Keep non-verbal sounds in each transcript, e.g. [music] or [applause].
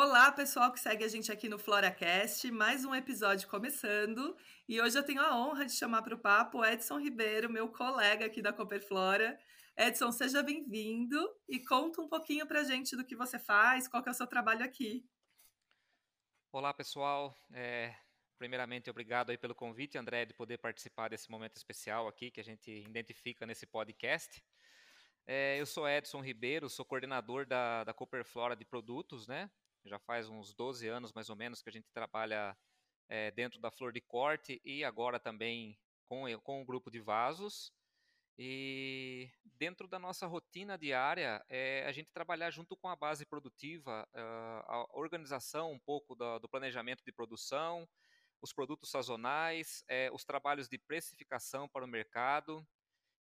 Olá, pessoal que segue a gente aqui no FloraCast, mais um episódio começando. E hoje eu tenho a honra de chamar para o papo Edson Ribeiro, meu colega aqui da Cooperflora. Edson, seja bem-vindo e conta um pouquinho para a gente do que você faz, qual que é o seu trabalho aqui. Olá, pessoal. É, primeiramente, obrigado aí pelo convite, André, de poder participar desse momento especial aqui que a gente identifica nesse podcast. É, eu sou Edson Ribeiro, sou coordenador da, da Cooperflora de produtos, né? Já faz uns 12 anos, mais ou menos, que a gente trabalha é, dentro da flor de corte e agora também com, com o grupo de vasos. E dentro da nossa rotina diária, é a gente trabalhar junto com a base produtiva, a organização um pouco do, do planejamento de produção, os produtos sazonais, é, os trabalhos de precificação para o mercado.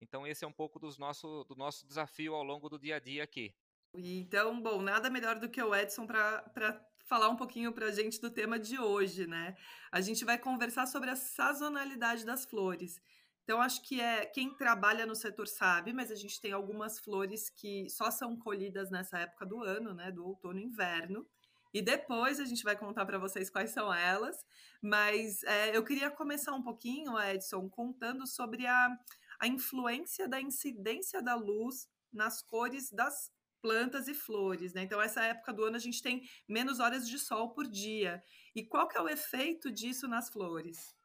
Então, esse é um pouco dos nosso, do nosso desafio ao longo do dia a dia aqui. Então, bom, nada melhor do que o Edson para falar um pouquinho para a gente do tema de hoje, né? A gente vai conversar sobre a sazonalidade das flores. Então, acho que é quem trabalha no setor sabe, mas a gente tem algumas flores que só são colhidas nessa época do ano, né? Do outono e inverno. E depois a gente vai contar para vocês quais são elas. Mas é, eu queria começar um pouquinho, Edson, contando sobre a, a influência da incidência da luz nas cores das plantas e flores, né? Então, essa época do ano a gente tem menos horas de sol por dia. E qual que é o efeito disso nas flores?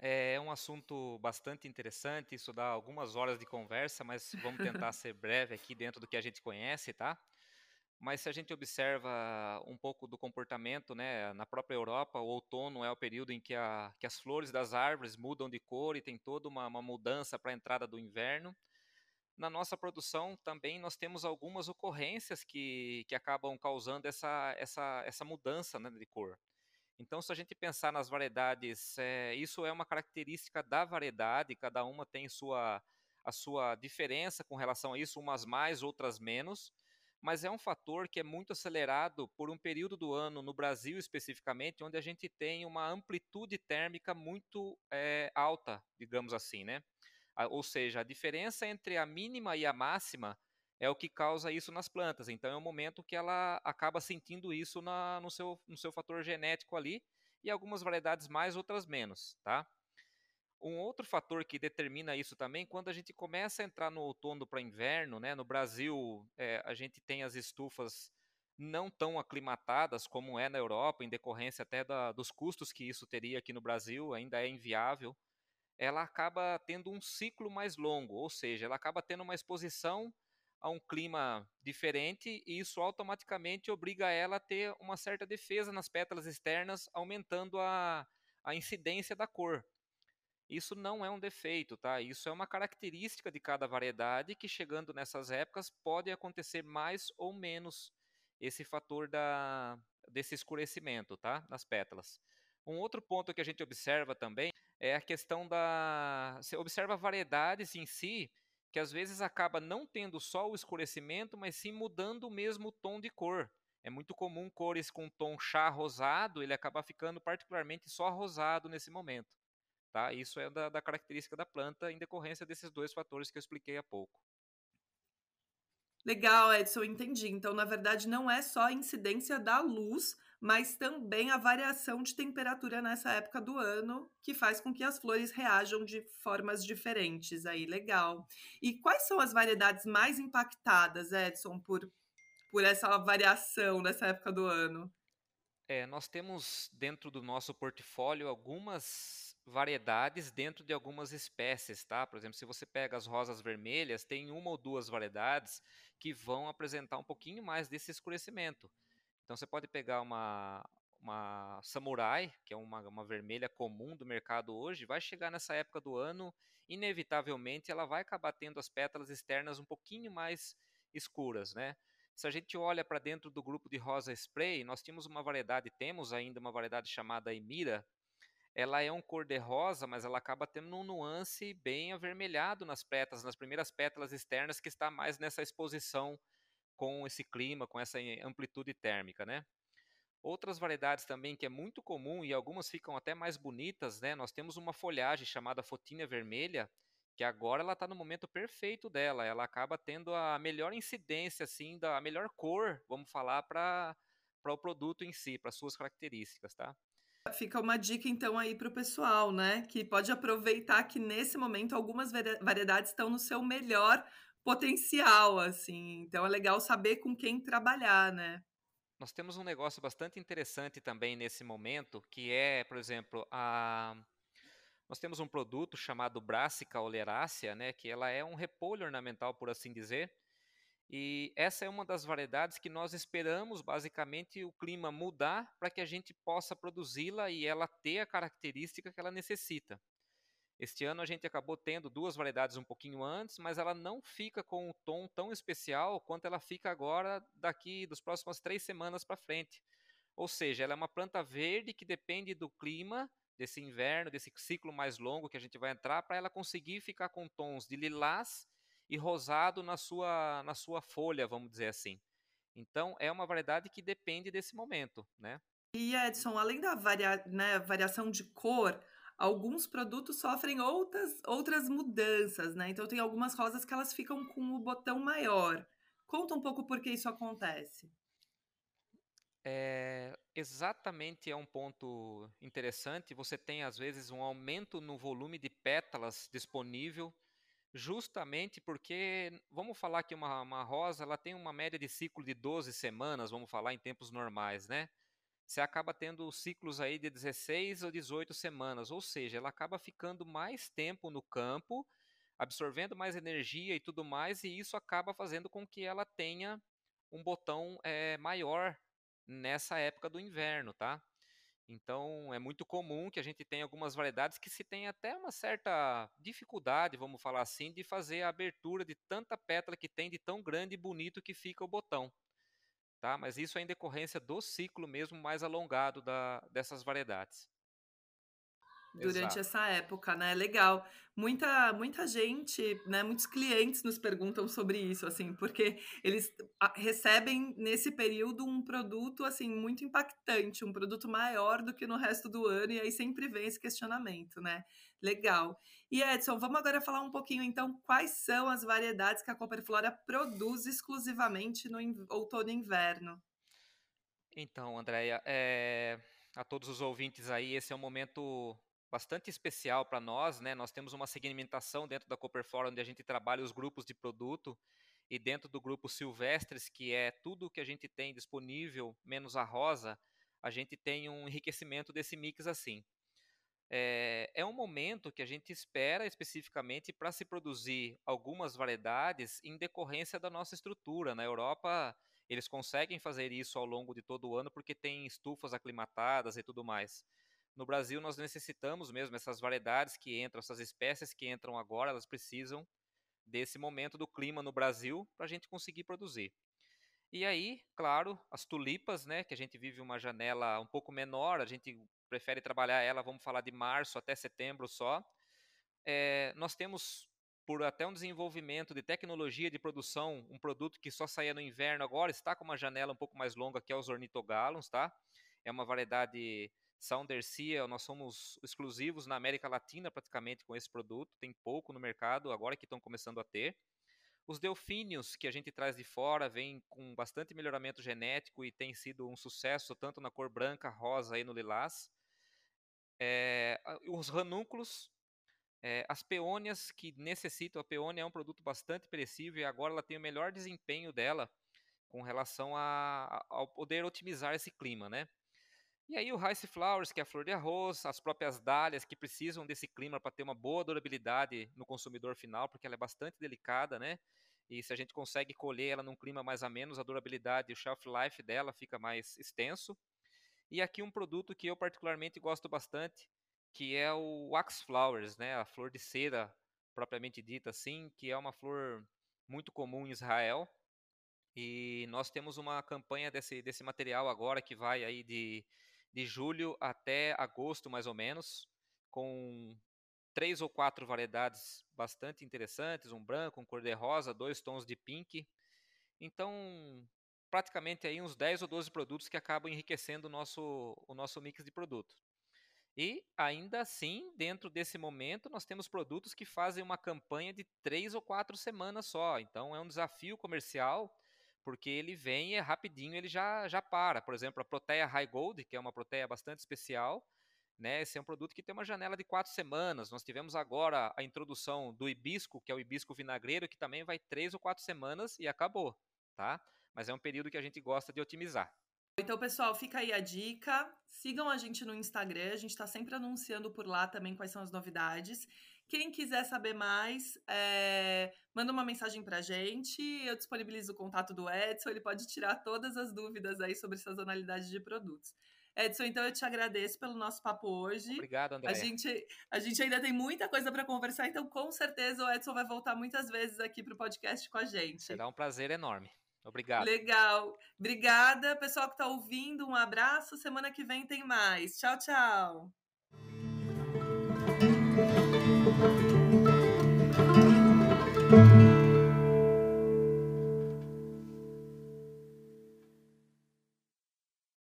É um assunto bastante interessante, isso dá algumas horas de conversa, mas vamos [laughs] tentar ser breve aqui dentro do que a gente conhece, tá? Mas se a gente observa um pouco do comportamento, né, na própria Europa, o outono é o período em que, a, que as flores das árvores mudam de cor e tem toda uma, uma mudança para a entrada do inverno na nossa produção também nós temos algumas ocorrências que, que acabam causando essa, essa, essa mudança né, de cor. Então, se a gente pensar nas variedades, é, isso é uma característica da variedade, cada uma tem sua, a sua diferença com relação a isso, umas mais, outras menos, mas é um fator que é muito acelerado por um período do ano, no Brasil especificamente, onde a gente tem uma amplitude térmica muito é, alta, digamos assim, né? Ou seja, a diferença entre a mínima e a máxima é o que causa isso nas plantas. Então é o momento que ela acaba sentindo isso na, no, seu, no seu fator genético ali, e algumas variedades mais, outras menos, tá? Um outro fator que determina isso também, quando a gente começa a entrar no outono para inverno, né? No Brasil, é, a gente tem as estufas não tão aclimatadas como é na Europa, em decorrência até da, dos custos que isso teria aqui no Brasil, ainda é inviável ela acaba tendo um ciclo mais longo, ou seja, ela acaba tendo uma exposição a um clima diferente e isso automaticamente obriga ela a ter uma certa defesa nas pétalas externas, aumentando a, a incidência da cor. Isso não é um defeito, tá? Isso é uma característica de cada variedade que chegando nessas épocas pode acontecer mais ou menos esse fator da, desse escurecimento, tá? Nas pétalas. Um outro ponto que a gente observa também é a questão da. Você observa variedades em si que às vezes acaba não tendo só o escurecimento, mas sim mudando o mesmo tom de cor. É muito comum cores com tom chá rosado, ele acaba ficando particularmente só rosado nesse momento. Tá? Isso é da, da característica da planta em decorrência desses dois fatores que eu expliquei há pouco. Legal, Edson, entendi. Então, na verdade, não é só a incidência da luz, mas também a variação de temperatura nessa época do ano, que faz com que as flores reajam de formas diferentes. Aí, legal. E quais são as variedades mais impactadas, Edson, por, por essa variação nessa época do ano? É, nós temos dentro do nosso portfólio algumas variedades dentro de algumas espécies, tá? Por exemplo, se você pega as rosas vermelhas, tem uma ou duas variedades que vão apresentar um pouquinho mais desse escurecimento. Então você pode pegar uma, uma samurai, que é uma, uma vermelha comum do mercado hoje, vai chegar nessa época do ano, inevitavelmente ela vai acabar tendo as pétalas externas um pouquinho mais escuras, né? Se a gente olha para dentro do grupo de rosa spray, nós tínhamos uma variedade, temos ainda uma variedade chamada Emira. Ela é um cor de rosa, mas ela acaba tendo um nuance bem avermelhado nas pétalas, nas primeiras pétalas externas, que está mais nessa exposição com esse clima, com essa amplitude térmica, né? Outras variedades também que é muito comum e algumas ficam até mais bonitas, né? Nós temos uma folhagem chamada fotinha vermelha, que agora ela está no momento perfeito dela, ela acaba tendo a melhor incidência, assim, da a melhor cor, vamos falar, para o produto em si, para suas características, tá? Fica uma dica então aí para o pessoal, né? Que pode aproveitar que nesse momento algumas variedades estão no seu melhor potencial, assim. Então é legal saber com quem trabalhar, né? Nós temos um negócio bastante interessante também nesse momento, que é, por exemplo, a nós temos um produto chamado Brassica oleracea, né, que ela é um repolho ornamental, por assim dizer, e essa é uma das variedades que nós esperamos basicamente o clima mudar para que a gente possa produzi-la e ela ter a característica que ela necessita. Este ano a gente acabou tendo duas variedades um pouquinho antes, mas ela não fica com um tom tão especial quanto ela fica agora daqui dos próximas três semanas para frente. Ou seja, ela é uma planta verde que depende do clima desse inverno, desse ciclo mais longo que a gente vai entrar, para ela conseguir ficar com tons de lilás e rosado na sua, na sua folha, vamos dizer assim. Então, é uma variedade que depende desse momento, né? E Edson, além da varia, né, variação de cor, alguns produtos sofrem outras, outras mudanças, né? Então, tem algumas rosas que elas ficam com o botão maior. Conta um pouco por que isso acontece. É, exatamente é um ponto interessante. Você tem, às vezes, um aumento no volume de pétalas disponível justamente porque, vamos falar que uma, uma rosa ela tem uma média de ciclo de 12 semanas, vamos falar em tempos normais, né? Você acaba tendo ciclos aí de 16 ou 18 semanas, ou seja, ela acaba ficando mais tempo no campo, absorvendo mais energia e tudo mais, e isso acaba fazendo com que ela tenha um botão é, maior nessa época do inverno, tá? Então, é muito comum que a gente tenha algumas variedades que se tem até uma certa dificuldade, vamos falar assim, de fazer a abertura de tanta pétala que tem, de tão grande e bonito que fica o botão. Tá? Mas isso é em decorrência do ciclo mesmo mais alongado da, dessas variedades durante Exato. essa época, né? Legal. Muita, muita gente, né? Muitos clientes nos perguntam sobre isso, assim, porque eles recebem nesse período um produto assim muito impactante, um produto maior do que no resto do ano, e aí sempre vem esse questionamento, né? Legal. E Edson, vamos agora falar um pouquinho então quais são as variedades que a Copperflora produz exclusivamente no outono e inverno. Então, Andréia, é... a todos os ouvintes aí, esse é um momento bastante especial para nós, né? Nós temos uma segmentação dentro da Copperflora onde a gente trabalha os grupos de produto e dentro do grupo Silvestres, que é tudo que a gente tem disponível, menos a rosa, a gente tem um enriquecimento desse mix assim. É, é um momento que a gente espera especificamente para se produzir algumas variedades em decorrência da nossa estrutura. Na Europa, eles conseguem fazer isso ao longo de todo o ano porque tem estufas aclimatadas e tudo mais. No Brasil, nós necessitamos mesmo essas variedades que entram, essas espécies que entram agora, elas precisam desse momento do clima no Brasil para a gente conseguir produzir. E aí, claro, as tulipas, né, que a gente vive uma janela um pouco menor, a gente prefere trabalhar ela, vamos falar de março até setembro só. É, nós temos, por até um desenvolvimento de tecnologia de produção, um produto que só saía no inverno agora, está com uma janela um pouco mais longa, que é os ornitogalons, tá? É uma variedade Soundercia, nós somos exclusivos na América Latina praticamente com esse produto, tem pouco no mercado, agora que estão começando a ter. Os delfínios que a gente traz de fora vêm com bastante melhoramento genético e tem sido um sucesso tanto na cor branca, rosa e no lilás. É, os ranúnculos, é, as peônias que necessitam, a peônia é um produto bastante perecível e agora ela tem o melhor desempenho dela com relação a, ao poder otimizar esse clima, né? E aí o Rice Flowers, que é a flor de arroz, as próprias dálias que precisam desse clima para ter uma boa durabilidade no consumidor final, porque ela é bastante delicada, né? E se a gente consegue colher ela num clima mais a menos, a durabilidade e o shelf life dela fica mais extenso. E aqui um produto que eu particularmente gosto bastante, que é o Wax Flowers, né? A flor de cera propriamente dita assim, que é uma flor muito comum em Israel. E nós temos uma campanha desse, desse material agora que vai aí de de julho até agosto, mais ou menos, com três ou quatro variedades bastante interessantes, um branco, um cor-de-rosa, dois tons de pink. Então, praticamente aí uns 10 ou 12 produtos que acabam enriquecendo o nosso, o nosso mix de produto. E ainda assim, dentro desse momento, nós temos produtos que fazem uma campanha de três ou quatro semanas só. Então é um desafio comercial, porque ele vem e é rapidinho ele já, já para. Por exemplo, a Proteia High Gold, que é uma proteia bastante especial, né? Esse é um produto que tem uma janela de quatro semanas. Nós tivemos agora a introdução do hibisco, que é o hibisco vinagreiro, que também vai três ou quatro semanas e acabou, tá? Mas é um período que a gente gosta de otimizar. Então, pessoal, fica aí a dica. Sigam a gente no Instagram, a gente está sempre anunciando por lá também quais são as novidades. Quem quiser saber mais, é... manda uma mensagem para a gente. Eu disponibilizo o contato do Edson, ele pode tirar todas as dúvidas aí sobre sazonalidade de produtos. Edson, então eu te agradeço pelo nosso papo hoje. Obrigado, André. A gente, a gente ainda tem muita coisa para conversar, então com certeza o Edson vai voltar muitas vezes aqui para o podcast com a gente. Será um prazer enorme. Obrigado. Legal. Obrigada, pessoal que está ouvindo. Um abraço. Semana que vem tem mais. Tchau, tchau. Música